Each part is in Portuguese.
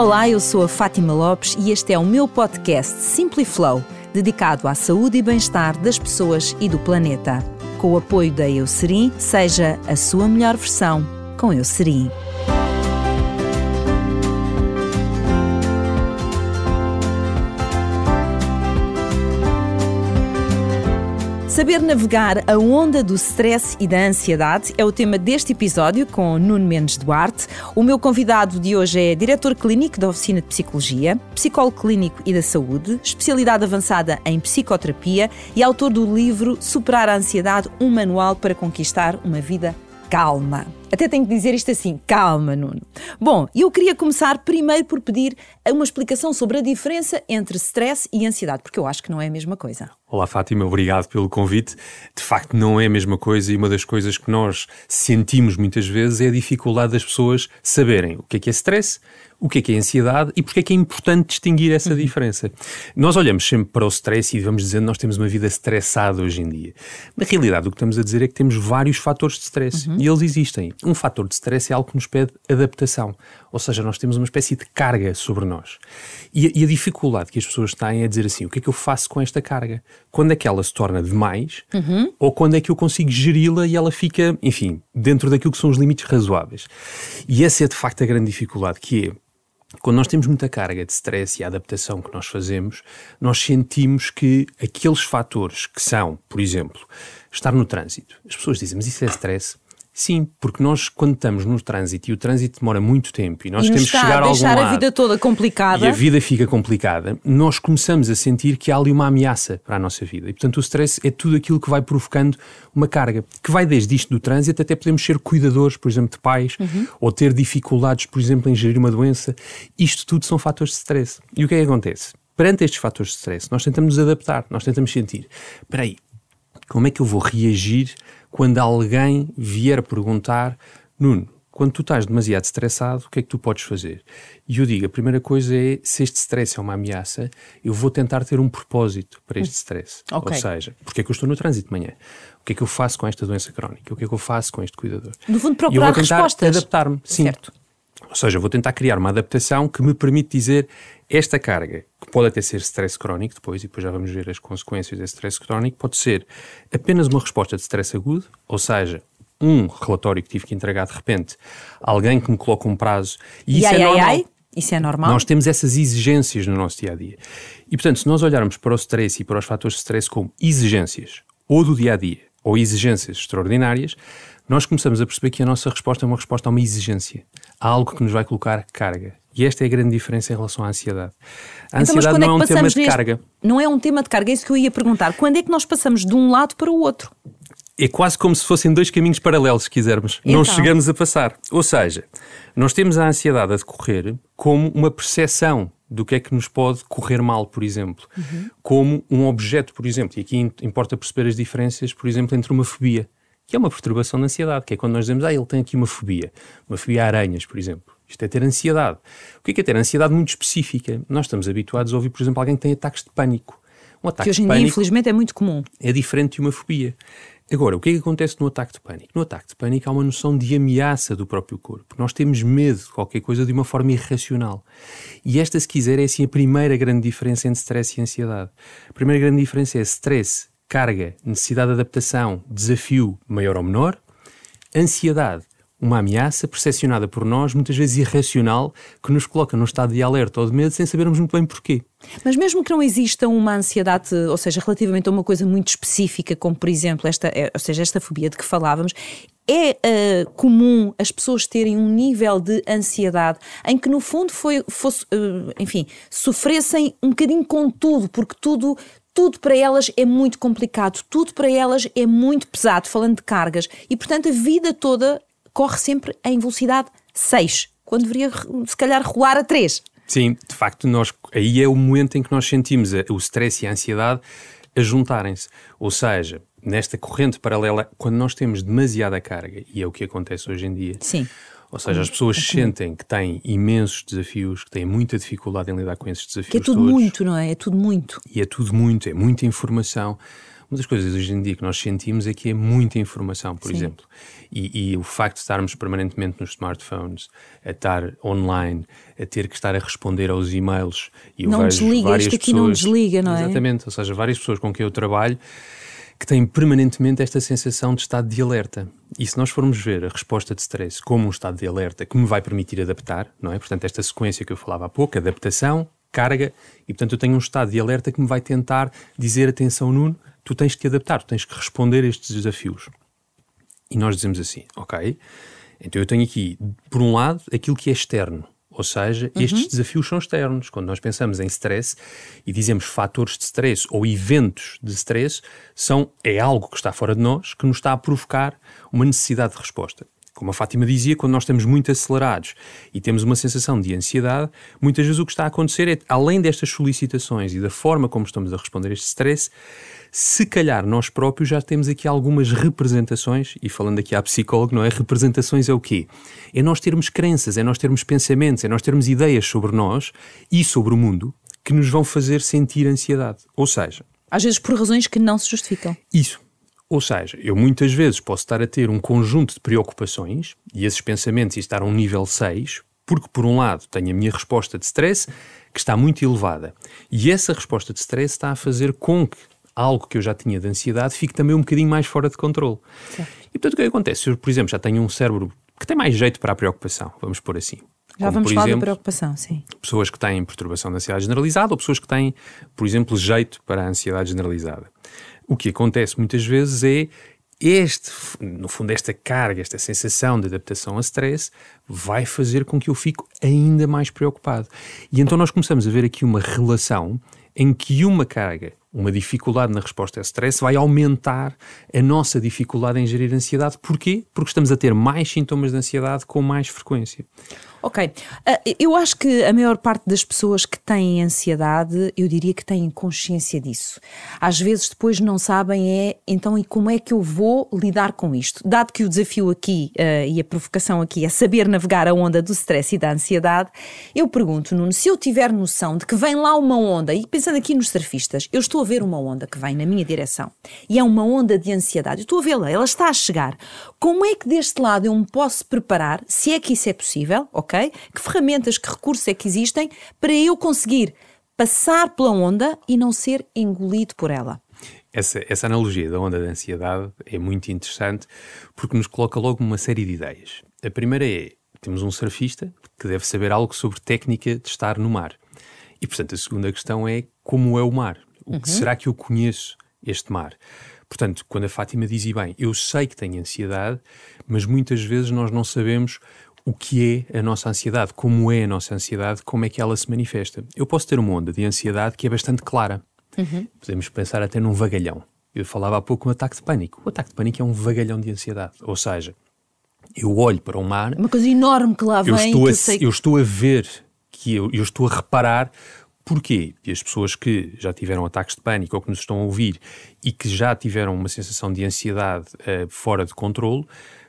Olá, eu sou a Fátima Lopes e este é o meu podcast Simply Flow, dedicado à saúde e bem-estar das pessoas e do planeta. Com o apoio da Eucerin, seja a sua melhor versão com Eucerin. Saber navegar a onda do stress e da ansiedade é o tema deste episódio com Nuno Mendes Duarte. O meu convidado de hoje é diretor clínico da Oficina de Psicologia, psicólogo clínico e da saúde, especialidade avançada em psicoterapia e autor do livro Superar a Ansiedade, um manual para conquistar uma vida calma. Até tenho que dizer isto assim, calma, Nuno. Bom, eu queria começar primeiro por pedir uma explicação sobre a diferença entre stress e ansiedade, porque eu acho que não é a mesma coisa. Olá, Fátima, obrigado pelo convite. De facto, não é a mesma coisa e uma das coisas que nós sentimos muitas vezes é a dificuldade das pessoas saberem o que é que é stress, o que é que é ansiedade e porque é que é importante distinguir essa uhum. diferença. Nós olhamos sempre para o stress e vamos dizendo que nós temos uma vida estressada hoje em dia. Na realidade, o que estamos a dizer é que temos vários fatores de stress uhum. e eles existem. Um fator de stress é algo que nos pede adaptação, ou seja, nós temos uma espécie de carga sobre nós. E e a dificuldade que as pessoas têm é dizer assim: o que é que eu faço com esta carga? Quando é que ela se torna demais uhum. ou quando é que eu consigo geri-la e ela fica, enfim, dentro daquilo que são os limites razoáveis? E essa é de facto a grande dificuldade, que é quando nós temos muita carga de stress e a adaptação que nós fazemos, nós sentimos que aqueles fatores que são, por exemplo, estar no trânsito. As pessoas dizem, mas isso é stress? Sim, porque nós, quando estamos no trânsito e o trânsito demora muito tempo e nós e temos que chegar a algum deixar a vida toda complicada e a vida fica complicada, nós começamos a sentir que há ali uma ameaça para a nossa vida. E, portanto, o stress é tudo aquilo que vai provocando uma carga, que vai desde isto do trânsito até podemos ser cuidadores, por exemplo, de pais, uhum. ou ter dificuldades, por exemplo, em gerir uma doença. Isto tudo são fatores de stress. E o que é que acontece? Perante estes fatores de stress, nós tentamos nos adaptar, nós tentamos sentir, espera aí, como é que eu vou reagir quando alguém vier perguntar, Nuno, quando tu estás demasiado estressado, o que é que tu podes fazer? E eu digo, a primeira coisa é, se este stress é uma ameaça, eu vou tentar ter um propósito para este stress. Okay. Ou seja, porque é que eu estou no trânsito de manhã? O que é que eu faço com esta doença crónica? O que é que eu faço com este cuidador? No fundo, procurar eu vou tentar adaptar-me. Sim. Certo. Ou seja, vou tentar criar uma adaptação que me permite dizer esta carga, que pode até ser stress crónico depois, e depois já vamos ver as consequências desse stress crónico, pode ser apenas uma resposta de stress agudo, ou seja, um relatório que tive que entregar de repente, alguém que me coloca um prazo, e, e isso ai, é normal. Ai, isso é normal. Nós temos essas exigências no nosso dia a dia. E portanto, se nós olharmos para o stress e para os fatores de stress como exigências, ou do dia a dia, ou exigências extraordinárias, nós começamos a perceber que a nossa resposta é uma resposta a uma exigência, a algo que nos vai colocar carga. E esta é a grande diferença em relação à ansiedade. A então, ansiedade não é, é um tema de neste... carga. Não é um tema de carga, é isso que eu ia perguntar. Quando é que nós passamos de um lado para o outro? É quase como se fossem dois caminhos paralelos, se quisermos. Então. Não chegamos a passar. Ou seja, nós temos a ansiedade a decorrer como uma percepção do que é que nos pode correr mal, por exemplo. Uhum. Como um objeto, por exemplo. E aqui importa perceber as diferenças, por exemplo, entre uma fobia que é uma perturbação da ansiedade, que é quando nós dizemos, ah, ele tem aqui uma fobia, uma fobia a aranhas, por exemplo. Isto é ter ansiedade. O que é, que é ter ansiedade muito específica? Nós estamos habituados a ouvir, por exemplo, alguém que tem ataques de pânico. Um ataque que hoje em dia, infelizmente, é muito comum. É diferente de uma fobia. Agora, o que é que acontece no ataque de pânico? No ataque de pânico há uma noção de ameaça do próprio corpo. Nós temos medo de qualquer coisa de uma forma irracional. E esta, se quiser, é assim a primeira grande diferença entre stress e ansiedade. A primeira grande diferença é stress carga, necessidade de adaptação, desafio maior ou menor, ansiedade, uma ameaça percepcionada por nós, muitas vezes irracional, que nos coloca num estado de alerta ou de medo sem sabermos muito bem porquê. Mas mesmo que não exista uma ansiedade, ou seja, relativamente a uma coisa muito específica, como por exemplo esta, é, ou seja, esta fobia de que falávamos, é uh, comum as pessoas terem um nível de ansiedade em que no fundo foi, fosse, uh, enfim, sofressem um bocadinho com tudo, porque tudo, tudo para elas é muito complicado, tudo para elas é muito pesado, falando de cargas, e portanto a vida toda corre sempre em velocidade 6, quando deveria se calhar rolar a 3. Sim, de facto, nós, aí é o momento em que nós sentimos o stress e a ansiedade a juntarem-se. Ou seja, nesta corrente paralela, quando nós temos demasiada carga, e é o que acontece hoje em dia. Sim ou seja, as pessoas sentem que têm imensos desafios, que têm muita dificuldade em lidar com esses desafios. Que é tudo todos. muito, não é? É tudo muito. E é tudo muito, é muita informação. Uma das coisas hoje em dia que nós sentimos é que é muita informação, por Sim. exemplo. E, e, o facto de estarmos permanentemente nos smartphones, a estar online, a ter que estar a responder aos e-mails. E não desliga, isto aqui pessoas, não desliga, não é? Exatamente, ou seja, várias pessoas com quem eu trabalho que têm permanentemente esta sensação de estado de alerta. E se nós formos ver a resposta de stress como um estado de alerta que me vai permitir adaptar, não é? Portanto, esta sequência que eu falava há pouco, adaptação, carga, e portanto eu tenho um estado de alerta que me vai tentar dizer: atenção, Nuno, tu tens que te adaptar, tu tens que responder a estes desafios. E nós dizemos assim: ok, então eu tenho aqui, por um lado, aquilo que é externo, ou seja, uhum. estes desafios são externos. Quando nós pensamos em stress e dizemos fatores de stress ou eventos de stress, são, é algo que está fora de nós que nos está a provocar uma necessidade de resposta. Como a Fátima dizia, quando nós estamos muito acelerados e temos uma sensação de ansiedade, muitas vezes o que está a acontecer é, além destas solicitações e da forma como estamos a responder a este stress, se calhar nós próprios já temos aqui algumas representações, e falando aqui à psicólogo, não é? Representações é o quê? É nós termos crenças, é nós termos pensamentos, é nós termos ideias sobre nós e sobre o mundo que nos vão fazer sentir ansiedade. Ou seja, às vezes por razões que não se justificam. Isso. Ou seja, eu muitas vezes posso estar a ter um conjunto de preocupações e esses pensamentos estar a um nível 6, porque por um lado tenho a minha resposta de stress que está muito elevada e essa resposta de stress está a fazer com que algo que eu já tinha de ansiedade fique também um bocadinho mais fora de controle. Sim. E portanto, o que, é acontece? Se eu, por exemplo, já tenho um cérebro que tem mais jeito para a preocupação, vamos pôr assim. Já Como, vamos falar exemplo, da preocupação, sim. Pessoas que têm perturbação da ansiedade generalizada ou pessoas que têm, por exemplo, jeito para a ansiedade generalizada. O que acontece muitas vezes é este, no fundo, esta carga, esta sensação de adaptação a stress vai fazer com que eu fique ainda mais preocupado. E então nós começamos a ver aqui uma relação em que uma carga, uma dificuldade na resposta a stress vai aumentar a nossa dificuldade em gerir ansiedade. Porquê? Porque estamos a ter mais sintomas de ansiedade com mais frequência. Ok. Uh, eu acho que a maior parte das pessoas que têm ansiedade, eu diria que têm consciência disso. Às vezes depois não sabem é, então, e como é que eu vou lidar com isto? Dado que o desafio aqui uh, e a provocação aqui é saber navegar a onda do stress e da ansiedade, eu pergunto, Nuno, se eu tiver noção de que vem lá uma onda, e pensando aqui nos surfistas, eu estou a ver uma onda que vem na minha direção, e é uma onda de ansiedade, eu estou a vê-la, ela está a chegar. Como é que deste lado eu me posso preparar, se é que isso é possível, ok? Que ferramentas, que recursos é que existem para eu conseguir passar pela onda e não ser engolido por ela? Essa, essa analogia da onda da ansiedade é muito interessante porque nos coloca logo uma série de ideias. A primeira é: temos um surfista que deve saber algo sobre técnica de estar no mar. E, portanto, a segunda questão é como é o mar? O que uhum. será que eu conheço este mar? Portanto, quando a Fátima diz, e bem, eu sei que tenho ansiedade, mas muitas vezes nós não sabemos o que é a nossa ansiedade, como é a nossa ansiedade, como é que ela se manifesta. Eu posso ter uma onda de ansiedade que é bastante clara. Uhum. Podemos pensar até num vagalhão. Eu falava há pouco um ataque de pânico. O ataque de pânico é um vagalhão de ansiedade. Ou seja, eu olho para o mar. Uma coisa enorme que lá vem. Eu estou, a, eu, sei... eu estou a ver, que eu, eu estou a reparar Porquê? E as pessoas que já tiveram ataques de pânico ou que nos estão a ouvir e que já tiveram uma sensação de ansiedade uh, fora de controle,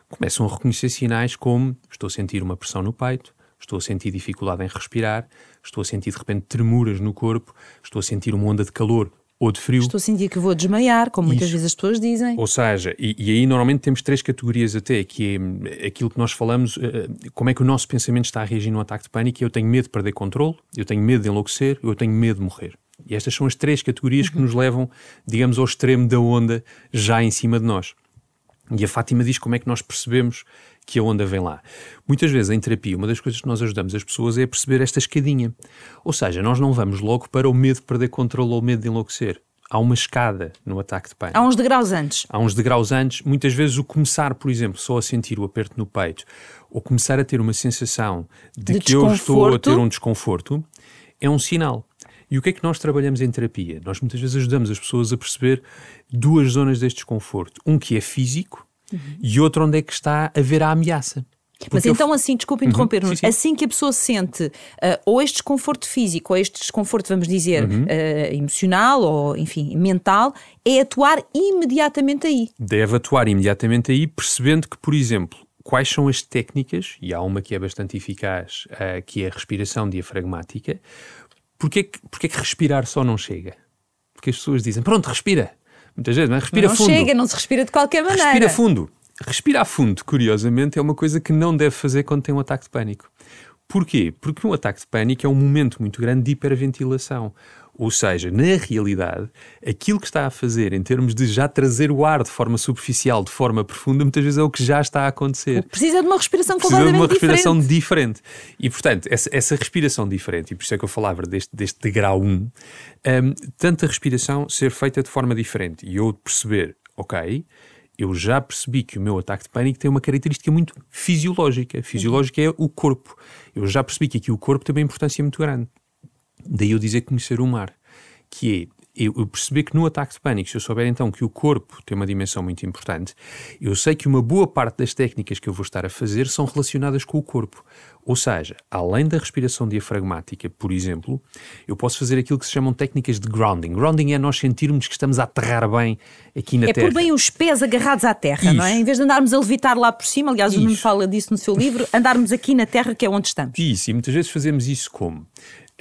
começam a reconhecer sinais como estou a sentir uma pressão no peito, estou a sentir dificuldade em respirar, estou a sentir de repente tremuras no corpo, estou a sentir uma onda de calor ou de frio. Estou a sentir que vou desmaiar, como muitas vezes as pessoas dizem. Ou seja, e, e, aí normalmente temos três categorias até, que é aquilo que nós falamos, uh, como é que o nosso pensamento está a reagir num ataque de pânico, eu tenho medo de perder controle, eu tenho medo de enlouquecer, eu tenho medo de morrer. E estas são as três categorias uhum. que nos levam, digamos, ao extremo da onda já em cima de nós. E a Fátima diz como é que nós percebemos que a onda vem lá. Muitas vezes em terapia, uma das coisas que nós ajudamos as pessoas é a perceber esta escadinha. Ou seja, nós não vamos logo para o medo de perder controle ou o medo de enlouquecer. Há uma escada no ataque de pânico. Há uns degraus antes. Há uns degraus antes. Muitas vezes o começar, por exemplo, só a sentir o aperto no peito, ou começar a ter uma sensação de, de que eu estou a ter um desconforto, é um sinal. E o que é que nós trabalhamos em terapia? Nós muitas vezes ajudamos as pessoas a perceber duas zonas deste desconforto. Um que é físico uhum. e outro onde é que está a ver a ameaça. Mas então, eu... assim, desculpe uhum, sim, sim. assim que a pessoa sente uh, ou este desconforto físico, ou este desconforto, vamos dizer, uhum. uh, emocional ou, enfim, mental, é atuar imediatamente aí. Deve atuar imediatamente aí, percebendo que, por exemplo, quais são as técnicas, e há uma que é bastante eficaz, uh, que é a respiração diafragmática, Porquê que, porquê que respirar só não chega? Porque as pessoas dizem, pronto, respira. Muitas vezes, mas respira não fundo. chega, não se respira de qualquer maneira. Respira fundo. Respirar fundo, curiosamente, é uma coisa que não deve fazer quando tem um ataque de pânico. Porquê? Porque um ataque de pânico é um momento muito grande de hiperventilação. Ou seja, na realidade, aquilo que está a fazer em termos de já trazer o ar de forma superficial, de forma profunda, muitas vezes é o que já está a acontecer. Precisa de uma respiração Precisa de completamente uma respiração diferente. diferente. E, portanto, essa, essa respiração diferente, e por isso é que eu falava deste, deste degrau 1, um, tanto a respiração ser feita de forma diferente e eu perceber, ok, eu já percebi que o meu ataque de pânico tem uma característica muito fisiológica. Fisiológica é o corpo. Eu já percebi que aqui o corpo tem uma importância muito grande. Daí eu dizer conhecer o mar, que é eu, perceber que no ataque de pânico, se eu souber então que o corpo tem uma dimensão muito importante, eu sei que uma boa parte das técnicas que eu vou estar a fazer são relacionadas com o corpo. Ou seja, além da respiração diafragmática, por exemplo, eu posso fazer aquilo que se chamam técnicas de grounding. Grounding é nós sentirmos que estamos a aterrar bem aqui na é terra. É pôr bem os pés agarrados à terra, Isso. não é? Em vez de andarmos a levitar lá por cima, aliás, Isso. o Nuno fala disso no seu livro, andarmos aqui na terra que é onde estamos. Isso, e muitas vezes fazemos isso como?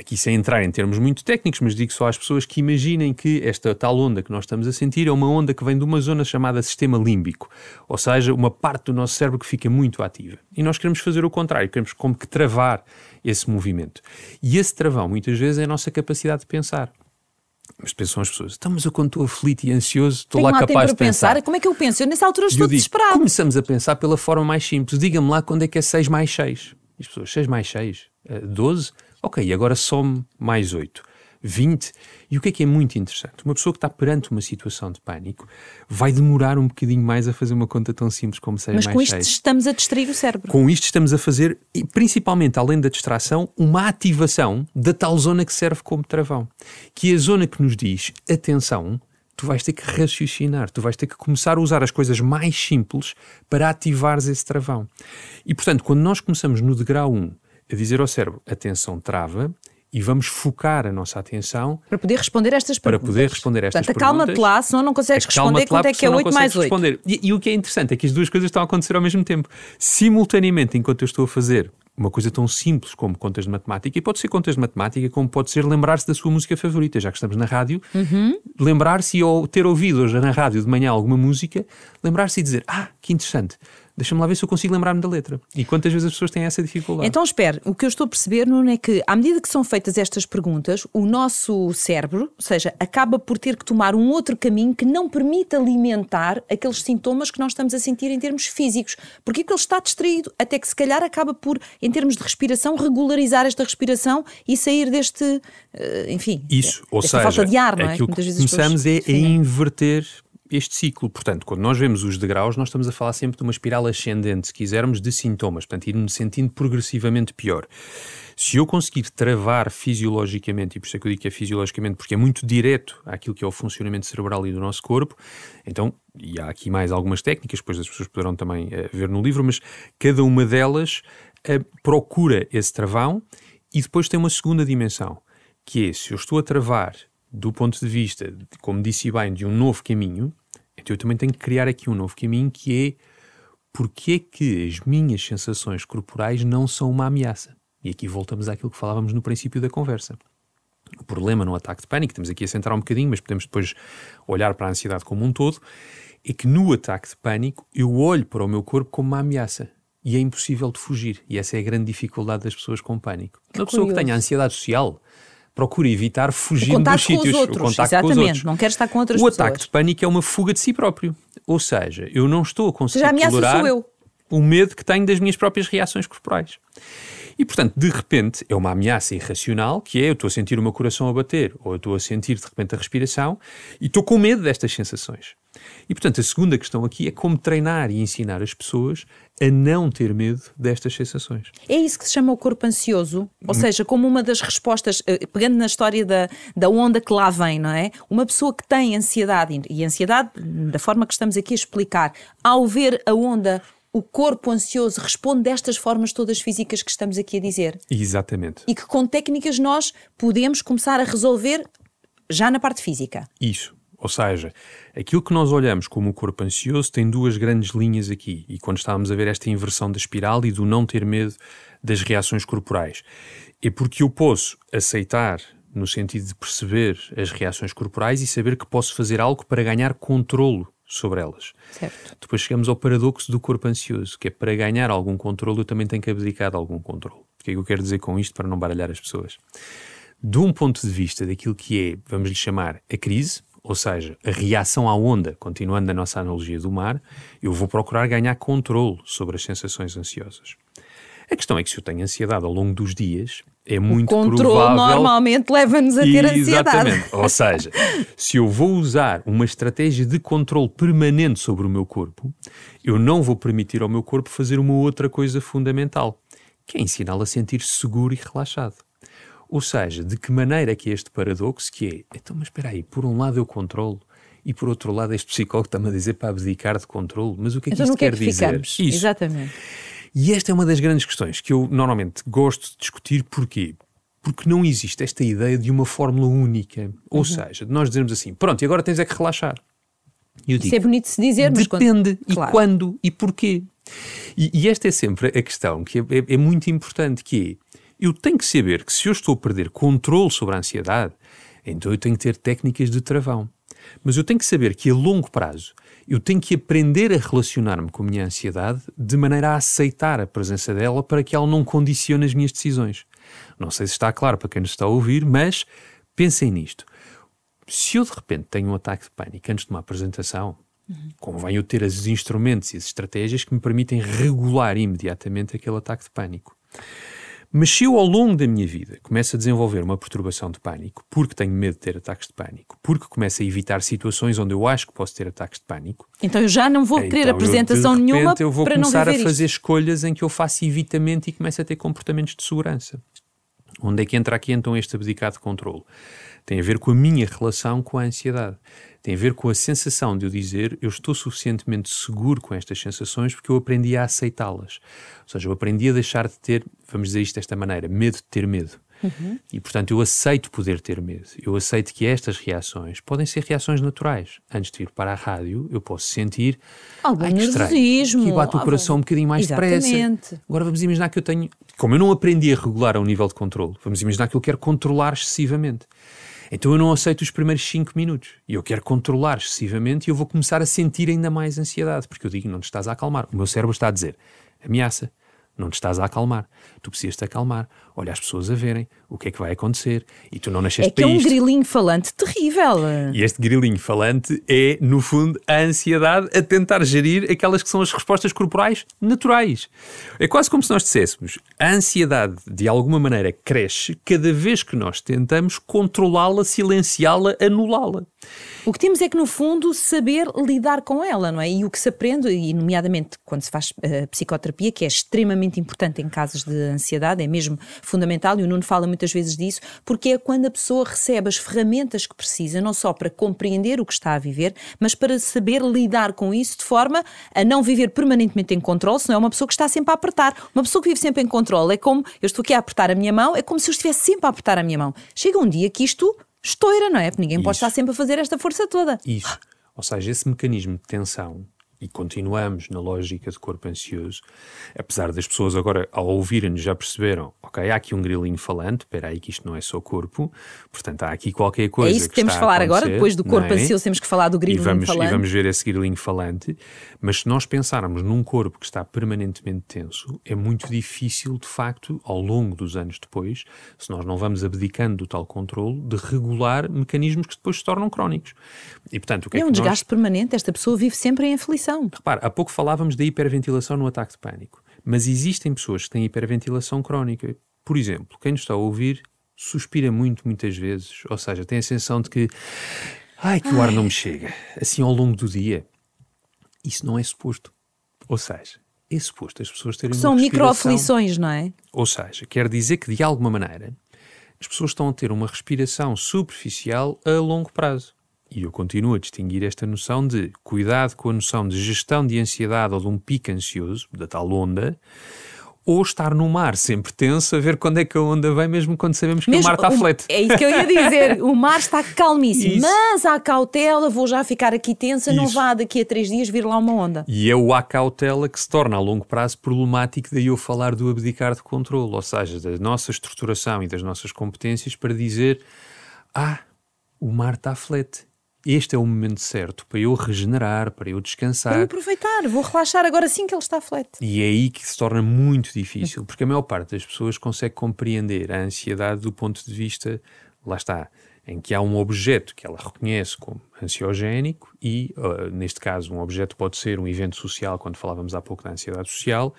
Aqui sem entrar em termos muito técnicos, mas digo só às pessoas que imaginem que esta tal onda que nós estamos a sentir é uma onda que vem de uma zona chamada sistema límbico, ou seja, uma parte do nosso cérebro que fica muito ativa. E nós queremos fazer o contrário, queremos como que travar esse movimento. E esse travão, muitas vezes, é a nossa capacidade de pensar. Mas pensam as pessoas, então, mas eu quando estou aflito e ansioso, estou Tenho lá lá capaz tempo de pensar. pensar. Como é que eu penso? Eu nessa altura estou digo, desesperado. começamos a pensar pela forma mais simples. Diga-me lá quando é que é 6 mais 6. E as pessoas, 6 mais 6? Uh, 12? Ok, agora some mais 8. 20. E o que é que é muito interessante? Uma pessoa que está perante uma situação de pânico vai demorar um bocadinho mais a fazer uma conta tão simples como 6 Mas mais com isto 6. estamos a distrair o cérebro. Com isto estamos a fazer, e principalmente além da distração, uma ativação da tal zona que serve como travão. Que é a zona que nos diz, atenção, tu vais ter que raciocinar, tu vais ter que começar a usar as coisas mais simples para ativares esse travão. E portanto, quando nós começamos no degrau 1 a dizer ao cérebro, atenção, trava, e vamos focar a nossa atenção para poder responder estas para perguntas. poder responder estas Portanto, perguntas. acalma-te lá, senão não consegues responder quanto é que é 8 mais 8. Responder. E, e, o que é interessante é que as duas coisas estão a acontecer ao mesmo tempo. Simultaneamente, enquanto eu estou a fazer uma coisa tão simples como contas de matemática, e pode ser contas de matemática, como pode ser lembrar-se da sua música favorita, já que estamos na rádio, uhum. lembrar-se ou ter ouvido hoje na rádio de manhã alguma música, lembrar-se e dizer, ah, que interessante, deixa-me lá ver se eu consigo lembrar-me da letra. E quantas vezes as pessoas têm essa dificuldade? Então, espere, o que eu estou a perceber, Nuno, é que à medida que são feitas estas perguntas, o nosso cérebro, ou seja, acaba por ter que tomar um outro caminho que não permite alimentar aqueles sintomas que nós estamos a sentir em termos físicos. Porque ele está distraído, até que se calhar acaba por, em termos de respiração, regularizar esta respiração e sair deste, enfim, Isso, ou seja, falta de ar, não é? aquilo que, que começamos é a inverter este ciclo. Portanto, quando nós vemos os degraus, nós estamos a falar sempre de uma espiral ascendente, se quisermos, de sintomas, portanto, ir-me sentindo progressivamente pior. Se eu conseguir travar fisiologicamente, e por isso é que eu digo que é fisiologicamente, porque é muito direto àquilo que é o funcionamento cerebral e do nosso corpo, então, e há aqui mais algumas técnicas, depois as pessoas poderão também uh, ver no livro, mas cada uma delas uh, procura esse travão e depois tem uma segunda dimensão, que é se eu estou a travar do ponto de vista, como disse bem, de um novo caminho, então eu também tenho que criar aqui um novo caminho que é porque é que as minhas sensações corporais não são uma ameaça? E aqui voltamos àquilo que falávamos no princípio da conversa. O problema no ataque de pânico, estamos aqui a centrar um bocadinho, mas podemos depois olhar para a ansiedade como um todo, é que no ataque de pânico eu olho para o meu corpo como uma ameaça. E é impossível de fugir. E essa é a grande dificuldade das pessoas com pânico. Que Uma pessoa curioso. que tenha ansiedade social, procura evitar O fugindo dos sítios. outros, o exatamente. com os outros. Não quer estar com outras o pessoas. ataque de pânico é uma fuga de si próprio. Ou seja, eu não estou a conseguir ameaça tolerar o medo que tenho das minhas próprias reações corporais. E, portanto, de repente, é uma ameaça irracional, que é eu estou a sentir o meu coração a bater, ou eu estou a sentir, de repente, a respiração, e estou com medo destas sensações. E, portanto, a segunda questão aqui é como treinar e ensinar as pessoas a não ter medo destas sensações. É isso que se chama o corpo ansioso, ou seja, como uma das respostas, eh, pegando na história da, da onda que lá vem, não é? Uma pessoa que tem ansiedade, e ansiedade, da forma que estamos aqui a explicar, ao ver a onda, o corpo ansioso responde destas formas todas físicas que estamos aqui a dizer. Exatamente. E que com técnicas nós podemos começar a resolver já na parte física. Isso. Ou seja, aquilo que nós olhamos como o corpo ansioso tem duas grandes linhas aqui. E quando estávamos a ver esta inversão da espiral e do não ter medo das reações corporais, é porque eu posso aceitar no sentido de perceber as reações corporais e saber que posso fazer algo para ganhar controlo sobre elas. Certo. Depois chegamos ao paradoxo do corpo ansioso, que é para ganhar algum controle eu também tenho que abdicar de algum controle. O que é que eu quero dizer com isto para não baralhar as pessoas? De um ponto de vista daquilo que é, vamos lhe chamar, a crise, ou seja, a reação à onda, continuando na nossa analogia do mar, eu vou procurar ganhar controle sobre as sensações ansiosas. A questão é que se eu tenho ansiedade ao longo dos dias, é muito o controle provável... normalmente leva-nos a ter ansiedade. Exatamente. Ou seja, se eu vou usar uma estratégia de controle permanente sobre o meu corpo, eu não vou permitir ao meu corpo fazer uma outra coisa fundamental, que é ensiná-lo a sentir-se seguro e relaxado. Ou seja, de que maneira é que é este paradoxo que é, então, mas espera aí, por um lado eu controlo e por outro lado este psicólogo está-me a dizer para abdicar de controle, mas o que é que então, isto é quer que dizer? Ficamos? Isso. Exatamente. E esta é uma das grandes questões que eu normalmente gosto de discutir. Porquê? Porque não existe esta ideia de uma fórmula única. Ou uhum. seja, de nós dizermos assim, pronto, e agora tens é que relaxar. Eu digo, Isso é bonito se dizer, mas depende. Quando... Claro. E quando e porquê. E, e, esta é sempre a questão que é, é, é muito importante, que é, eu tenho que saber que se eu estou a perder controle sobre a ansiedade, então eu tenho que ter técnicas de travão. Mas eu tenho que saber que a longo prazo eu tenho que aprender a relacionar-me com a minha ansiedade de maneira a aceitar a presença dela para que ela não condicione as minhas decisões. Não sei se está claro para quem nos está a ouvir, mas pensem nisto. Se eu de repente tenho um ataque de pânico antes de uma apresentação, uhum. convém eu ter os instrumentos e as estratégias que me permitem regular imediatamente aquele ataque de pânico. Mas se eu, ao longo da minha vida, começo a desenvolver uma perturbação de pânico, porque tenho medo de ter ataques de pânico, porque começo a evitar situações onde eu acho que posso ter ataques de pânico. Então eu já não vou querer então apresentação eu, nenhuma eu vou para começar não a fazer isto. escolhas em que eu faço evitamento e começo a ter comportamentos de segurança. Onde é que entra aqui então este abdicado de controle? Tem a ver com a minha relação com a ansiedade tem a ver com a sensação de eu dizer eu estou suficientemente seguro com estas sensações porque eu aprendi a aceitá-las. Ou seja, eu aprendi a deixar de ter, vamos dizer isto desta maneira, medo de ter medo. Uhum. E, portanto, eu aceito poder ter medo. Eu aceito que estas reações podem ser reações naturais. Antes de ir para a rádio, eu posso sentir algum ai, nervosismo. Que bate o coração um bocadinho mais depressa. Agora vamos imaginar que eu tenho. Como eu não aprendi a regular ao nível de controle, vamos imaginar que eu quero controlar excessivamente. Então eu não aceito os primeiros 5 minutos e eu quero controlar excessivamente e eu vou começar a sentir ainda mais ansiedade, porque eu digo, não te estás a acalmar. O meu cérebro está a dizer, ameaça, não te estás a acalmar. Tu precisas te acalmar. Olha as pessoas a verem o que é que vai acontecer e tu não nasceste é que para é um isto. grilinho falante terrível. E este grilinho falante é, no fundo, a ansiedade a tentar gerir aquelas que são as respostas corporais naturais. É quase como se nós disséssemos a ansiedade, de alguma maneira, cresce cada vez que nós tentamos controlá-la, silenciá-la, anulá-la. O que temos é que, no fundo, saber lidar com ela, não é? E o que se aprende, e nomeadamente quando se faz uh, psicoterapia, que é extremamente importante em casos de ansiedade, é mesmo fundamental, e o Nuno fala muitas vezes disso, porque é quando a pessoa recebe as ferramentas que precisa, não só para compreender o que está a viver, mas para saber lidar com isso de forma a não viver permanentemente em controle, senão é uma pessoa que está sempre a apertar. Uma pessoa que vive sempre em controle é como eu estou aqui a apertar a minha mão, é como se eu estivesse sempre a apertar a minha mão. Chega um dia que isto estoura, não é? Porque ninguém Isso. pode estar sempre a fazer esta força toda. Isso. Ou seja, esse mecanismo de tensão e continuamos na lógica de corpo ansioso, apesar das pessoas agora, ao ouvirem-nos, já perceberam, ok, há aqui um grilinho falante, espera aí que isto não é só corpo, portanto há aqui qualquer coisa É isso que, que temos de falar agora, depois do corpo é? ansioso temos que falar do grilinho e vamos, falante. E vamos ver esse grilinho falante, mas se nós pensarmos num corpo que está permanentemente tenso, é muito difícil, de facto, ao longo dos anos depois, se nós não vamos abdicando do tal controle, de regular mecanismos que depois se tornam crónicos. E, portanto, o que é, é um que desgaste nós... permanente, esta pessoa vive sempre em aflição. Repara, há pouco falávamos da hiperventilação no ataque de pânico, mas existem pessoas que têm hiperventilação crónica. Por exemplo, quem nos está a ouvir suspira muito, muitas vezes, ou seja, tem a sensação de que ai, que o ar não me chega, assim ao longo do dia. Isso não é suposto. Ou seja, é suposto as pessoas terem São microaflições, não é? Ou seja, quer dizer que de alguma maneira as pessoas estão a ter uma respiração superficial a longo prazo. E eu continuo a distinguir esta noção de cuidado com a noção de gestão de ansiedade ou de um pico ansioso, da tal onda, ou estar no mar sempre tenso a ver quando é que a onda vem, mesmo quando sabemos que mesmo, o mar está o, flete. É isso que eu ia dizer. O mar está calmíssimo, isso. mas há cautela, vou já ficar aqui tensa, isso. não vá daqui a três dias vir lá uma onda. E é o há cautela que se torna a longo prazo problemático, daí eu falar do abdicar de controle, ou seja, da nossa estruturação e das nossas competências para dizer: ah, o mar está flete este é o momento certo para eu regenerar, para eu descansar. Vou aproveitar, vou relaxar agora sim que ele está flat. E é aí que se torna muito difícil, porque a maior parte das pessoas consegue compreender a ansiedade do ponto de vista, lá está, em que há um objeto que ela reconhece como ansiogénico e, uh, neste caso, um objeto pode ser um evento social, quando falávamos há pouco da ansiedade social.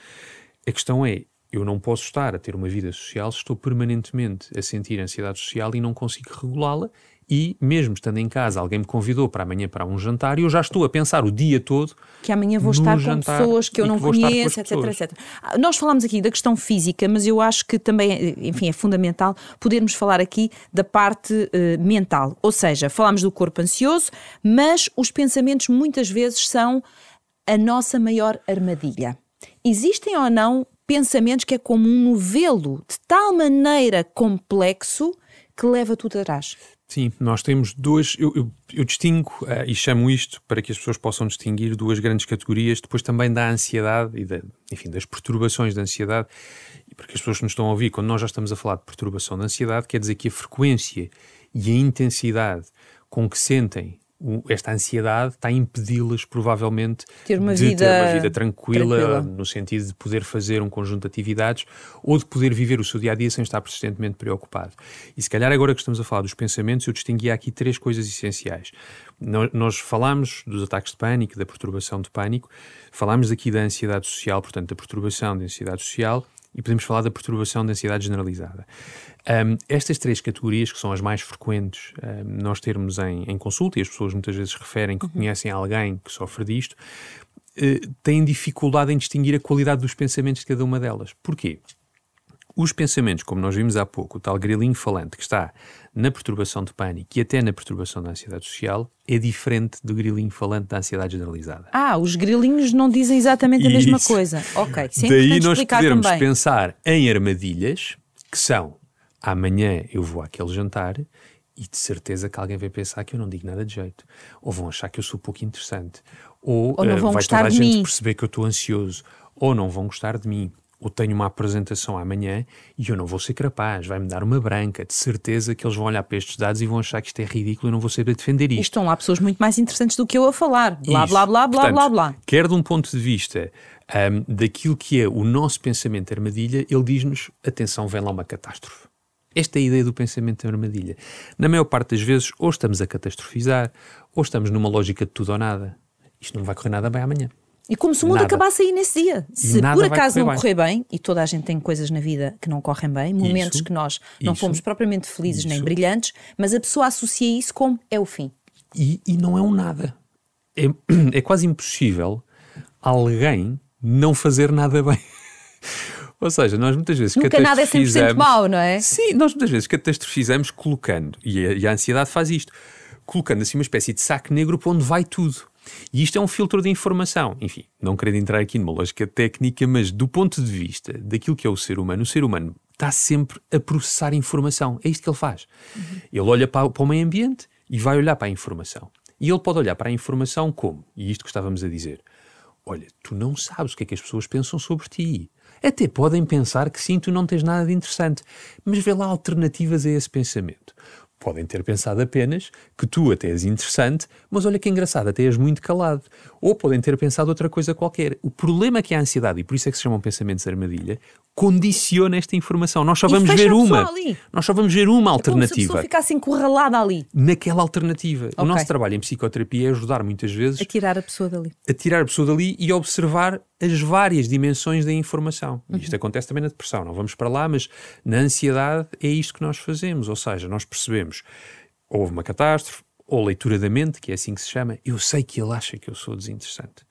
A questão é, eu não posso estar a ter uma vida social se estou permanentemente a sentir ansiedade social e não consigo regulá-la e mesmo estando em casa, alguém me convidou para amanhã para um jantar e eu já estou a pensar o dia todo que amanhã vou estar com pessoas que eu não conheço, etc, etc. Ah, nós falamos aqui da questão física, mas eu acho que também, enfim, é fundamental podermos falar aqui da parte uh, mental. Ou seja, falamos do corpo ansioso, mas os pensamentos muitas vezes são a nossa maior armadilha. Existem ou não pensamentos que é como um novelo de tal maneira complexo que leva tudo atrás? Sim, nós temos duas. Eu, eu, eu distingo uh, e chamo isto para que as pessoas possam distinguir duas grandes categorias, depois também da ansiedade e da, enfim, das perturbações da ansiedade. E para que as pessoas que nos estão a ouvir, quando nós já estamos a falar de perturbação da ansiedade, quer dizer que a frequência e a intensidade com que sentem esta ansiedade está a impedi-las provavelmente ter de vida, ter uma vida tranquila, tranquila, no sentido de poder fazer um conjunto de atividades ou de poder viver o seu dia a dia sem estar persistentemente preocupado. E se calhar agora que estamos a falar dos pensamentos, eu distingui aqui três coisas essenciais. Nós falámos dos ataques de pânico, da perturbação de pânico, falámos aqui da ansiedade social, portanto, da perturbação da ansiedade social e podemos falar da perturbação da ansiedade generalizada. Um, estas três categorias, que são as mais frequentes um, nós termos em, em, consulta, e as pessoas muitas vezes referem que uhum. conhecem alguém que sofre disto, uh, têm dificuldade em distinguir a qualidade dos pensamentos de cada uma delas. Porquê? Os pensamentos, como nós vimos há pouco, o tal grilinho falante que está na perturbação de pânico e até na perturbação da ansiedade social, é diferente do grilinho falante da ansiedade generalizada. Ah, os grilinhos não dizem exatamente a Isso. mesma coisa. Ok, sim, Daí nós podermos também. pensar em armadilhas que são amanhã eu vou àquele jantar e de certeza que alguém vai pensar que eu não digo nada de jeito. Ou vão achar que eu sou pouco interessante. Ou, ou não uh, vão vai gostar toda a gente mim. perceber que eu estou ansioso. Ou não vão gostar de mim ou tenho uma apresentação amanhã e eu não vou ser capaz, vai-me dar uma branca, de certeza que eles vão olhar para estes dados e vão achar que isto é ridículo e não vou saber defender isto. estão lá pessoas muito mais interessantes do que eu a falar, blá, blá, blá, blá, Portanto, blá, blá. Quer de um ponto de vista um, daquilo que é o nosso pensamento armadilha, ele diz-nos, atenção, vem lá uma catástrofe. Esta é a ideia do pensamento armadilha. Na maior parte das vezes, ou estamos a catastrofizar, ou estamos numa lógica de tudo ou nada. Isto não vai correr nada bem amanhã. E como se o mundo nada. acabasse aí nesse dia. Se por acaso correr não correr bem. bem, e toda a gente tem coisas na vida que não correm bem, momentos isso, que nós não isso, fomos propriamente felizes isso. nem brilhantes, mas a pessoa associa isso como é o fim. E, e não é um nada. É, é quase impossível alguém não fazer nada bem. Ou seja, nós muitas vezes Nunca nada é 100% mau, não é? Sim, nós muitas vezes catastrofizamos colocando, e a, e a ansiedade faz isto, colocando assim uma espécie de saco negro para onde vai tudo. E isto é um filtro de informação. Enfim, não querendo entrar aqui numa lógica técnica, mas do ponto de vista daquilo que é o ser humano, o ser humano está sempre a processar informação. É isto que ele faz. Uhum. Ele olha para, para o meio ambiente e vai olhar para a informação. E ele pode olhar para a informação como? E isto que estávamos a dizer. Olha, tu não sabes o que é que as pessoas pensam sobre ti. Até podem pensar que sim, tu não tens nada de interessante. Mas vê lá alternativas a esse pensamento podem ter pensado apenas que tu até és interessante, mas olha que engraçado, até és muito calado. Ou podem ter pensado outra coisa qualquer. O problema é que a ansiedade, e por isso é que se chamam pensamentos armadilha, condiciona esta informação. Nós só vamos ver uma. Nós só vamos ver uma alternativa. É como se a pessoa ficasse encurralada ali. Naquela alternativa. Okay. O nosso trabalho em psicoterapia é ajudar muitas vezes a tirar a pessoa dali. A tirar a pessoa dali e observar as várias dimensões da informação. Uhum. Isto acontece também na depressão. Não vamos para lá, mas na ansiedade é isto que nós fazemos. Ou seja, nós percebemos houve uma catástrofe, ou leitura da mente, que é assim que se chama. Eu sei que ele acha que eu sou desinteressante.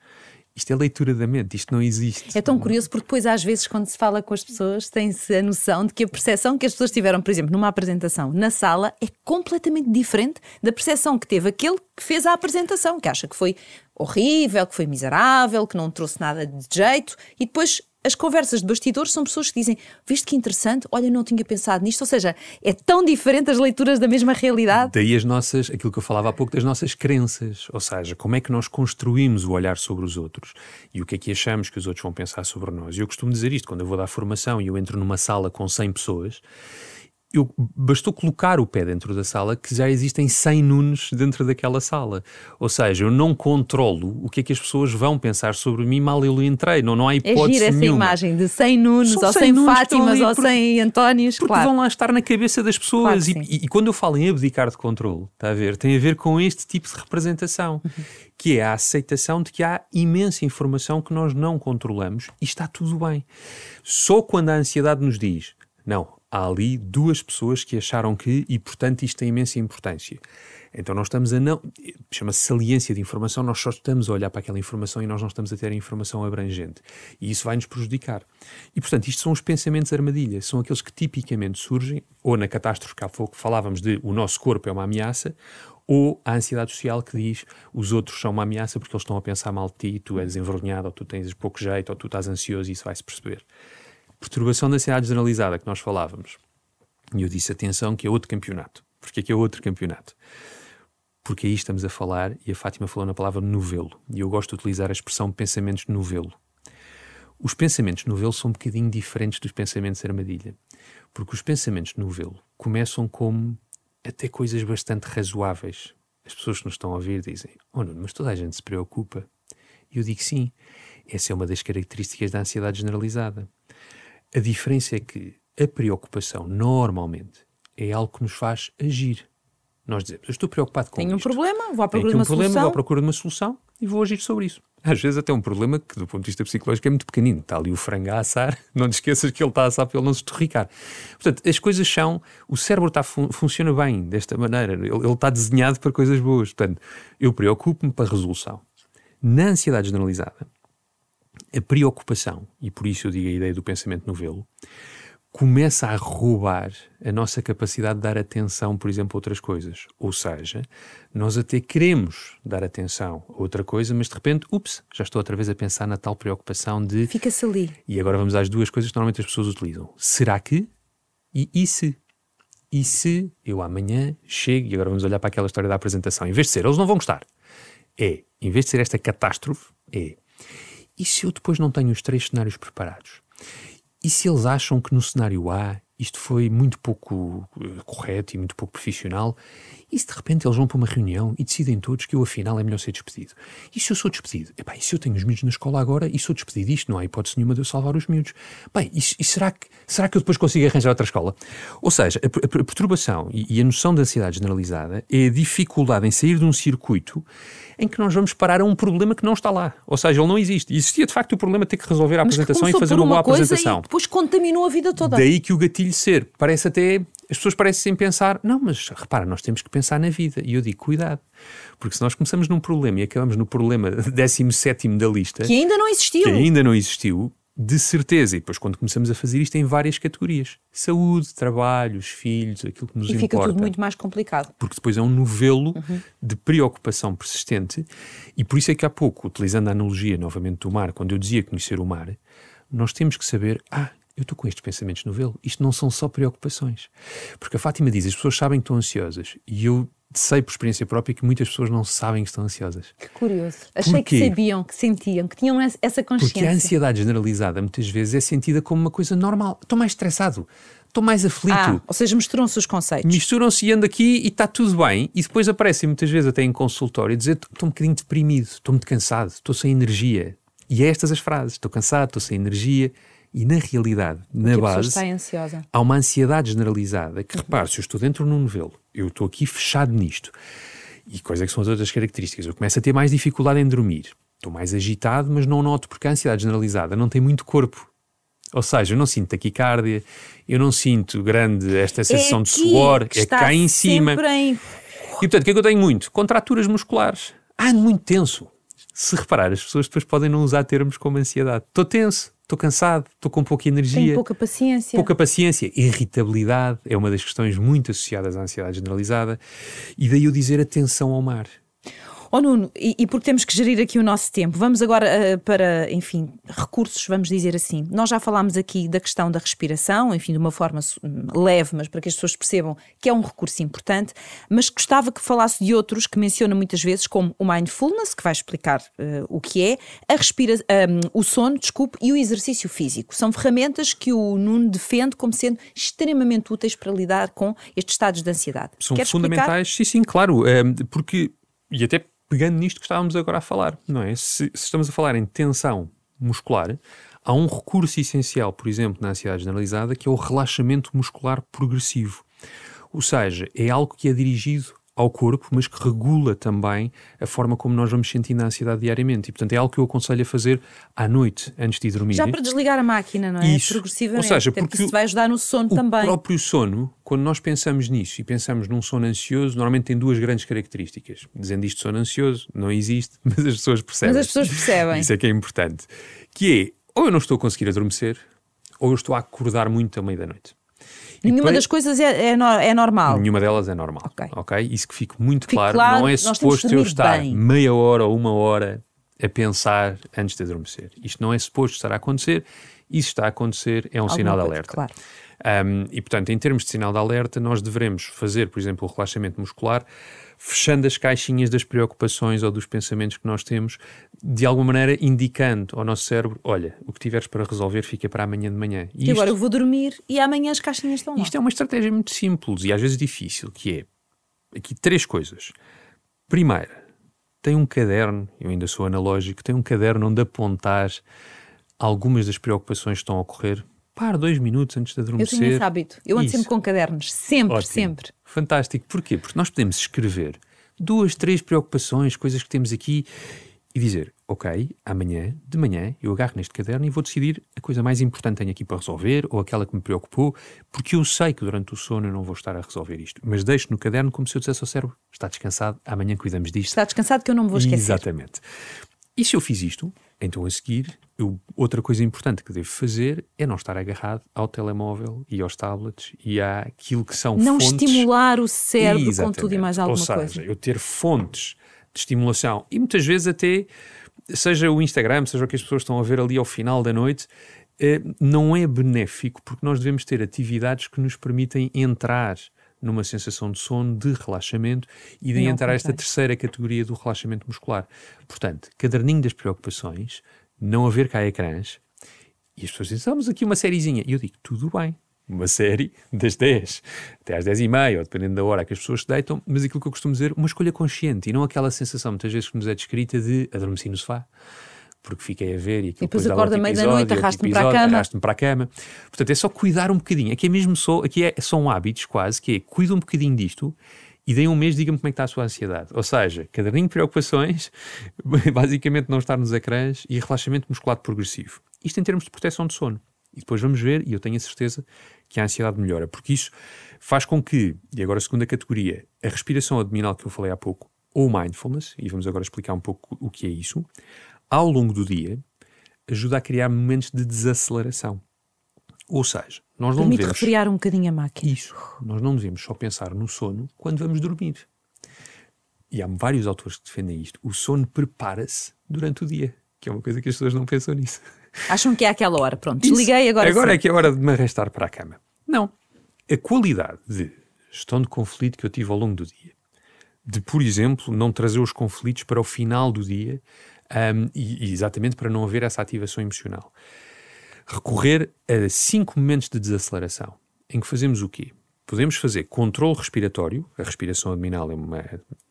Isto é leitura da mente, isto não existe. É tão curioso porque depois, às vezes, quando se fala com as pessoas, tem-se a noção de que a percepção que as pessoas tiveram, por exemplo, numa apresentação na sala, é completamente diferente da percepção que teve aquele que fez a apresentação, que acha que foi horrível, que foi miserável, que não trouxe nada de jeito, e depois as conversas de bastidores são pessoas que dizem: Viste que interessante? Olha, não tinha pensado nisto. Ou seja, é tão diferente as leituras da mesma realidade. Daí as nossas, aquilo que eu falava há pouco, das nossas crenças. Ou seja, como é que nós construímos o olhar sobre os outros e o que é que achamos que os outros vão pensar sobre nós. E eu costumo dizer isto quando eu vou dar formação e eu entro numa sala com 100 pessoas eu, bastou colocar o pé dentro da sala que já existem 100 Nunes dentro daquela sala. Ou seja, eu não controlo o que é que as pessoas vão pensar sobre mim mal eu entrei. Não, não há hipótese é essa nenhuma. imagem de 100 Nunes, ou 100, 100 Fátimas, ou 100 Antónios. Porque claro. vão lá estar na cabeça das pessoas. Claro e, e, e, quando eu falo em abdicar de controle, está a ver, tem a ver com este tipo de representação. Uhum. Que é a aceitação de que há imensa informação que nós não controlamos e está tudo bem. Só quando a ansiedade nos diz, não, há ali duas pessoas que acharam que, e portanto isto tem imensa importância. Então nós estamos a não. chama-se saliência de informação, nós só estamos a olhar para aquela informação e nós não estamos a ter a informação abrangente. E isso vai nos prejudicar. E portanto, isto são os pensamentos armadilha, são aqueles que tipicamente surgem, ou na catástrofe que há pouco falávamos de o nosso corpo é uma ameaça, ou a ansiedade social que diz os outros são uma ameaça porque eles estão a pensar mal de ti, tu és envergonhado, ou tu tens pouco jeito, ou tu estás ansioso e isso vai-se perceber perturbação da ansiedade generalizada que nós falávamos. E eu disse, atenção, que é outro campeonato. Porquê que é outro campeonato? Porque aí estamos a falar, e a Fátima falou na palavra novelo, e eu gosto de utilizar a expressão pensamentos novelo. Os pensamentos novelo são um bocadinho diferentes dos pensamentos armadilha, porque os pensamentos novelo começam como até coisas bastante razoáveis. As pessoas que nos estão a ouvir dizem: Oh, Nuno, mas toda a gente se preocupa. E eu digo sim, essa é uma das características da ansiedade generalizada. A diferença é que a preocupação, normalmente, é algo que nos faz agir. Nós dizemos, eu estou preocupado com Tenho isto. um problema, vou à procura de uma um problema, solução. vou à procura de uma solução e vou agir sobre isso. Às vezes até um problema que, do ponto de vista psicológico, é muito pequenino. Está ali o frango a assar, não te esqueças que ele está a assar para ele não se torricar. Portanto, as coisas são... O cérebro está, funciona bem desta maneira. Ele, ele está desenhado para coisas boas. Portanto, eu preocupo-me para a resolução. Na ansiedade generalizada, a preocupação, e por isso eu digo a ideia do pensamento novelo, começa a roubar a nossa capacidade de dar atenção, por exemplo, a outras coisas. Ou seja, nós até queremos dar atenção a outra coisa, mas de repente, ups, já estou outra vez a pensar na tal preocupação de. Fica-se ali. E agora vamos às duas coisas que normalmente as pessoas utilizam: será que e e se? E se eu amanhã chego, e agora vamos olhar para aquela história da apresentação, em vez de ser eles não vão gostar, é, em vez de ser esta catástrofe, é e se eu depois não tenho os três cenários preparados? E se eles acham que no cenário A isto foi muito pouco uh, correto e muito pouco profissional, e se de repente eles vão para uma reunião e decidem todos que eu afinal é melhor ser despedido? E se eu sou despedido? Epá, e se eu tenho os miúdos na escola agora e sou despedido? Isto não há hipótese nenhuma de eu salvar os miúdos. Bem, e, e será, que, será que eu depois consigo arranjar outra escola? Ou seja, a, a, a perturbação e, e a noção de ansiedade generalizada é a dificuldade em sair de um circuito em que nós vamos parar a um problema que não está lá. Ou seja, ele não existe. Existia de facto o problema de ter que resolver a apresentação e fazer uma, uma boa apresentação. E depois contaminou a vida toda. Daí que o gatilho ser. Parece até. As pessoas parecem pensar, não, mas repara, nós temos que pensar na vida. E eu digo, cuidado. Porque se nós começamos num problema e acabamos no problema 17 da lista. Que ainda não existiu. Que ainda não existiu, de certeza. E depois, quando começamos a fazer isto em várias categorias: saúde, trabalho, os filhos, aquilo que nos e importa. E fica tudo muito mais complicado. Porque depois é um novelo uhum. de preocupação persistente. E por isso é que há pouco, utilizando a analogia novamente do mar, quando eu dizia conhecer o mar, nós temos que saber: ah, eu estou com estes pensamentos novelo. Isto não são só preocupações. Porque a Fátima diz: as pessoas sabem que estão ansiosas. E eu sei por experiência própria que muitas pessoas não sabem que estão ansiosas. Que curioso. Achei Porquê? que sabiam, que sentiam, que tinham essa consciência. Porque a ansiedade generalizada muitas vezes é sentida como uma coisa normal. Estou mais estressado, estou mais aflito. Ah, ou seja, misturam-se os conceitos. Misturam-se e ando aqui e está tudo bem. E depois aparecem muitas vezes até em consultório dizer estou um bocadinho deprimido, estou muito cansado, estou sem energia. E é estas as frases: estou cansado, estou sem energia. E na realidade, na Porque base, está ansiosa. há uma ansiedade generalizada que, repare, se eu estou dentro de um novelo, eu estou aqui fechado nisto, e quais é que são as outras características? Eu começo a ter mais dificuldade em dormir. Estou mais agitado, mas não noto, porque a ansiedade generalizada não tem muito corpo. Ou seja, eu não sinto taquicardia, eu não sinto grande esta sensação é de suor, é cá em cima. Em... E portanto, o que é que eu tenho muito? Contraturas musculares. Ando muito tenso. Se reparar, as pessoas depois podem não usar termos como ansiedade. Estou tenso estou cansado, estou com pouca energia. Tenho pouca paciência. Pouca paciência. Irritabilidade é uma das questões muito associadas à ansiedade generalizada. E daí eu dizer atenção ao mar. Oh Nuno, e, e, porque temos que gerir aqui o nosso tempo, vamos agora uh, para, enfim, recursos, vamos dizer assim. Nós já falámos aqui da questão da respiração, enfim, de uma forma leve, mas para que as pessoas percebam que é um recurso importante, mas gostava que falasse de outros que menciona muitas vezes, como o mindfulness, que vai explicar uh, o que é, a respira um, o sono, desculpe, e o exercício físico. São ferramentas que o Nuno defende como sendo extremamente úteis para lidar com estes estados de ansiedade. São Queres fundamentais, explicar? sim, sim, claro, porque, e até pegando nisto que estávamos agora a falar, não é? Se, se, estamos a falar em tensão muscular, há um recurso essencial, por exemplo, na ansiedade generalizada, que é o relaxamento muscular progressivo. Ou seja, é algo que é dirigido ao corpo, mas que regula também a forma como nós vamos sentindo a ansiedade diariamente. E, portanto, é algo que eu aconselho a fazer à noite, antes de dormir. Já para desligar a máquina, não é? Isso. Progressivamente. Ou seja, porque isso vai ajudar no sono o também. O próprio sono, quando nós pensamos nisso e pensamos num sono ansioso, normalmente tem duas grandes características. Dizendo isto sono ansioso, não existe, mas as pessoas percebem. Mas as pessoas percebem. Isso é que é importante. Que é, ou eu não estou a conseguir adormecer, ou eu estou a acordar muito à meia da noite. Nenhuma depois, das coisas é, é, é, normal. Nenhuma delas é normal. Ok. okay? Isso que fique muito fique claro. claro. Não é suposto eu estar bem. meia hora ou uma hora a pensar antes de adormecer. Isto não é suposto estar a acontecer. Isso está a acontecer, é um Alguma sinal de alerta. Claro. Um, e, portanto, em termos de sinal de alerta, nós devemos fazer, por exemplo, o relaxamento muscular fechando as caixinhas das preocupações ou dos pensamentos que nós temos, de alguma maneira indicando ao nosso cérebro: olha, o que tiveres para resolver fica para amanhã de manhã. E, e isto, agora eu vou dormir e amanhã as caixinhas estão lá. Isto é uma estratégia muito simples e às vezes difícil, que é aqui três coisas. Primeira, tem um caderno, eu ainda sou analógico, tem um caderno onde apontar algumas das preocupações que estão a ocorrer Par dois minutos antes de adormecer. Eu tenho esse hábito. Eu ando Isso. sempre com cadernos. Sempre, Ótimo. sempre. Fantástico. Porquê? Porque nós podemos escrever duas, três preocupações, coisas que temos aqui e dizer, ok, amanhã, de manhã, eu agarro neste caderno e vou decidir a coisa mais importante que tenho aqui para resolver ou aquela que me preocupou, porque eu sei que durante o sono eu não vou estar a resolver isto. Mas deixo no caderno como se eu dissesse ao cérebro, está descansado, amanhã cuidamos disto. Está descansado que eu não me vou esquecer. Exatamente. E se eu fiz isto, então a seguir, eu, outra coisa importante que devo fazer é não estar agarrado ao telemóvel e aos tablets e àquilo que são não fontes... Não estimular o cérebro Exatamente. com tudo e mais alguma Ou seja, coisa. eu ter fontes de estimulação e muitas vezes até, seja o Instagram, seja o que as pessoas estão a ver ali ao final da noite, eh, não é benéfico porque nós devemos ter atividades que nos permitem entrar numa sensação de sono, de relaxamento e de entrar esta terceira categoria do relaxamento muscular. Portanto, caderninho das preocupações, não haver cá ecrãs, e as pessoas dizem, estamos aqui uma sériezinha. E eu digo, tudo bem, uma série das 10 até às 10 e meia, ou dependendo da hora que as pessoas se deitam, mas aquilo que eu costumo dizer, uma escolha consciente e não aquela sensação muitas vezes que nos é descrita de adormeci no sofá porque fiquei a ver e, e depois acorda meio da noite, arrasto-me para a cama. Arrasto-me para a cama. Portanto, é só cuidar um bocadinho. Aqui é mesmo só, aqui é, são hábitos quase, que é cuida um bocadinho disto e dê um mês diga-me como é que está a sua ansiedade. Ou seja, caderninho de preocupações, basicamente não estar nos ecrãs e relaxamento muscular progressivo. Isto em termos de proteção de sono. E depois vamos ver, e eu tenho a certeza que a ansiedade melhora, porque isso faz com que, e agora a segunda categoria, a respiração abdominal que eu falei há pouco, ou mindfulness, e vamos agora explicar um pouco o que é isso, ao longo do dia, ajuda a criar momentos de desaceleração. Ou seja, nós não Permite devemos... refriar um bocadinho a máquina. Isso. Nós não devemos só pensar no sono quando vamos dormir. E há vários autores que defendem isto. O sono prepara-se durante o dia, que é uma coisa que as pessoas não pensam nisso. Acham que é aquela hora. Pronto, desliguei agora. Agora sim. é que é hora de me arrastar para a cama. Não. A qualidade de gestão de conflito que eu tive ao longo do dia, de, por exemplo, não trazer os conflitos para o final do dia um, e, exatamente para não haver essa ativação emocional. Recorrer a cinco momentos de desaceleração, em que fazemos o quê? Podemos fazer controle respiratório, a respiração abdominal é uma,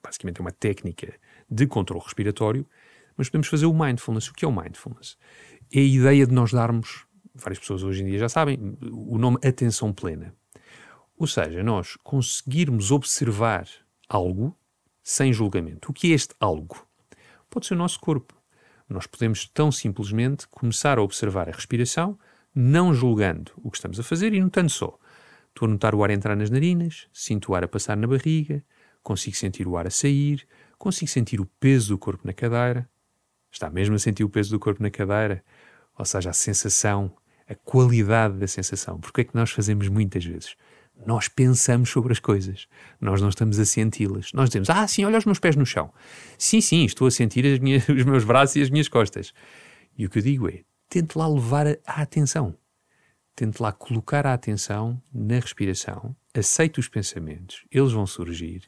basicamente é uma técnica de controle respiratório, mas podemos fazer o mindfulness. O que é o mindfulness? É a ideia de nós darmos, várias pessoas hoje em dia já sabem, o nome atenção plena. Ou seja, nós conseguirmos observar algo sem julgamento. O que é este algo? Pode ser o nosso corpo. Nós podemos tão simplesmente começar a observar a respiração, não julgando o que estamos a fazer e notando só. Estou a notar o ar entrar nas narinas, sinto o ar a passar na barriga, consigo sentir o ar a sair, consigo sentir o peso do corpo na cadeira. Está mesmo a sentir o peso do corpo na cadeira? Ou seja, a sensação, a qualidade da sensação. Porque é que nós fazemos muitas vezes? Nós pensamos sobre as coisas. Nós não estamos a senti-las. Nós dizemos, ah, sim, olha os meus pés no chão. Sim, sim, estou a sentir minhas, os meus braços e as minhas costas. E o que eu digo é, tente lá levar a, a atenção. Tente lá colocar a atenção na respiração. Aceite os pensamentos. Eles vão surgir.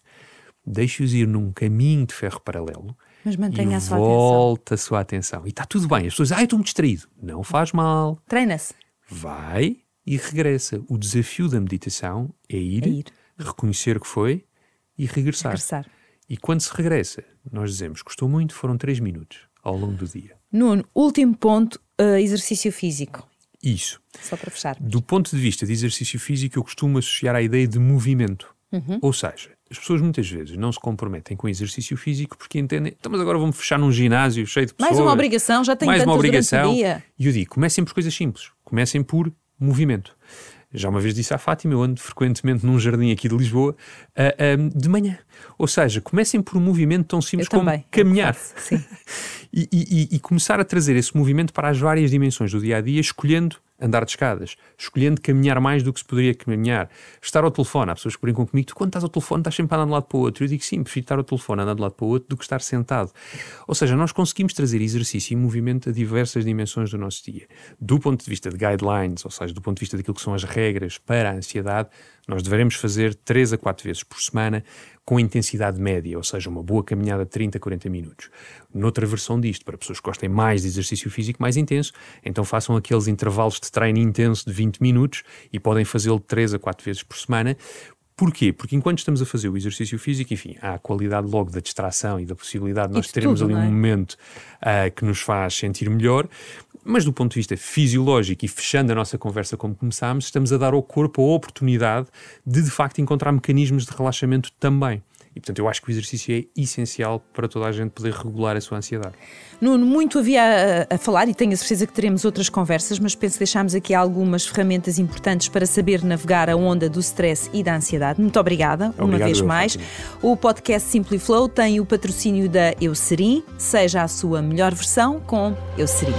Deixe-os ir num caminho de ferro paralelo. Mas mantenha e a sua volta a sua atenção. E está tudo bem. As pessoas dizem, ah, eu estou-me distraído. Não faz mal. Treina-se. Vai e regressa. O desafio da meditação é ir, É ir. reconhecer o que foi e regressar. Regressar. E quando se regressa, nós dizemos, custou muito, foram 3 minutos ao longo do dia. Nuno, último ponto, uh, exercício físico. Isso. Só para fechar. Do ponto de vista de exercício físico, eu costumo associar à ideia de movimento. Uhum. Ou seja, as pessoas muitas vezes não se comprometem com exercício físico porque entendem, então, mas agora vamos fechar num ginásio cheio de pessoas. Mais uma obrigação, já tenho mais uma obrigação. E eu digo, comecem por coisas simples. Comecem por movimento. Já uma vez disse à Fátima, eu ando frequentemente num jardim aqui de Lisboa, ah, de manhã. Ou seja, comecem por um movimento tão simples Eu como também. caminhar. Faço, sim. E, e- e começar a trazer esse movimento para as várias dimensões do dia a dia, escolhendo andar de escadas, escolhendo caminhar mais do que se poderia caminhar, estar ao telefone. Há pessoas que brincam comigo, tu quando estás ao telefone estás sempre a andar de um lado para o outro. Eu digo sim, prefiro estar ao telefone andar de um lado para o outro do que estar sentado. Ou seja, nós conseguimos trazer exercício e movimento a diversas dimensões do nosso dia. Do ponto de vista de guidelines, ou seja, do ponto de vista daquilo que são as regras para a ansiedade, nós devemos fazer 3 a 4 vezes por semana com intensidade média, ou seja, uma boa caminhada de 30 a 40 minutos. Noutra versão disto, para pessoas que gostem mais de exercício físico mais intenso, então façam aqueles intervalos de treino intenso de 20 minutos e podem fazê-lo 3 a 4 vezes por semana. Porquê? Porque enquanto estamos a fazer o exercício físico, enfim, há a qualidade logo da distração e da possibilidade de nós de termos tudo, ali não um é? momento ah, que nos faz sentir melhor, mas do ponto de vista fisiológico e fechando a nossa conversa como começámos, estamos a dar ao corpo a oportunidade de de facto encontrar mecanismos de relaxamento também. E portanto eu acho que o exercício é essencial para toda a gente poder regular a sua ansiedade. Nuno, muito havia a, a falar e tenho a certeza que teremos outras conversas, mas penso que deixámos aqui algumas ferramentas importantes para saber navegar a onda do stress e da ansiedade. Muito obrigada, uma Obrigado vez eu, mais. Fátima. O podcast Simply Flow tem o patrocínio da Eucerin. Seja a sua melhor versão com Eucerin.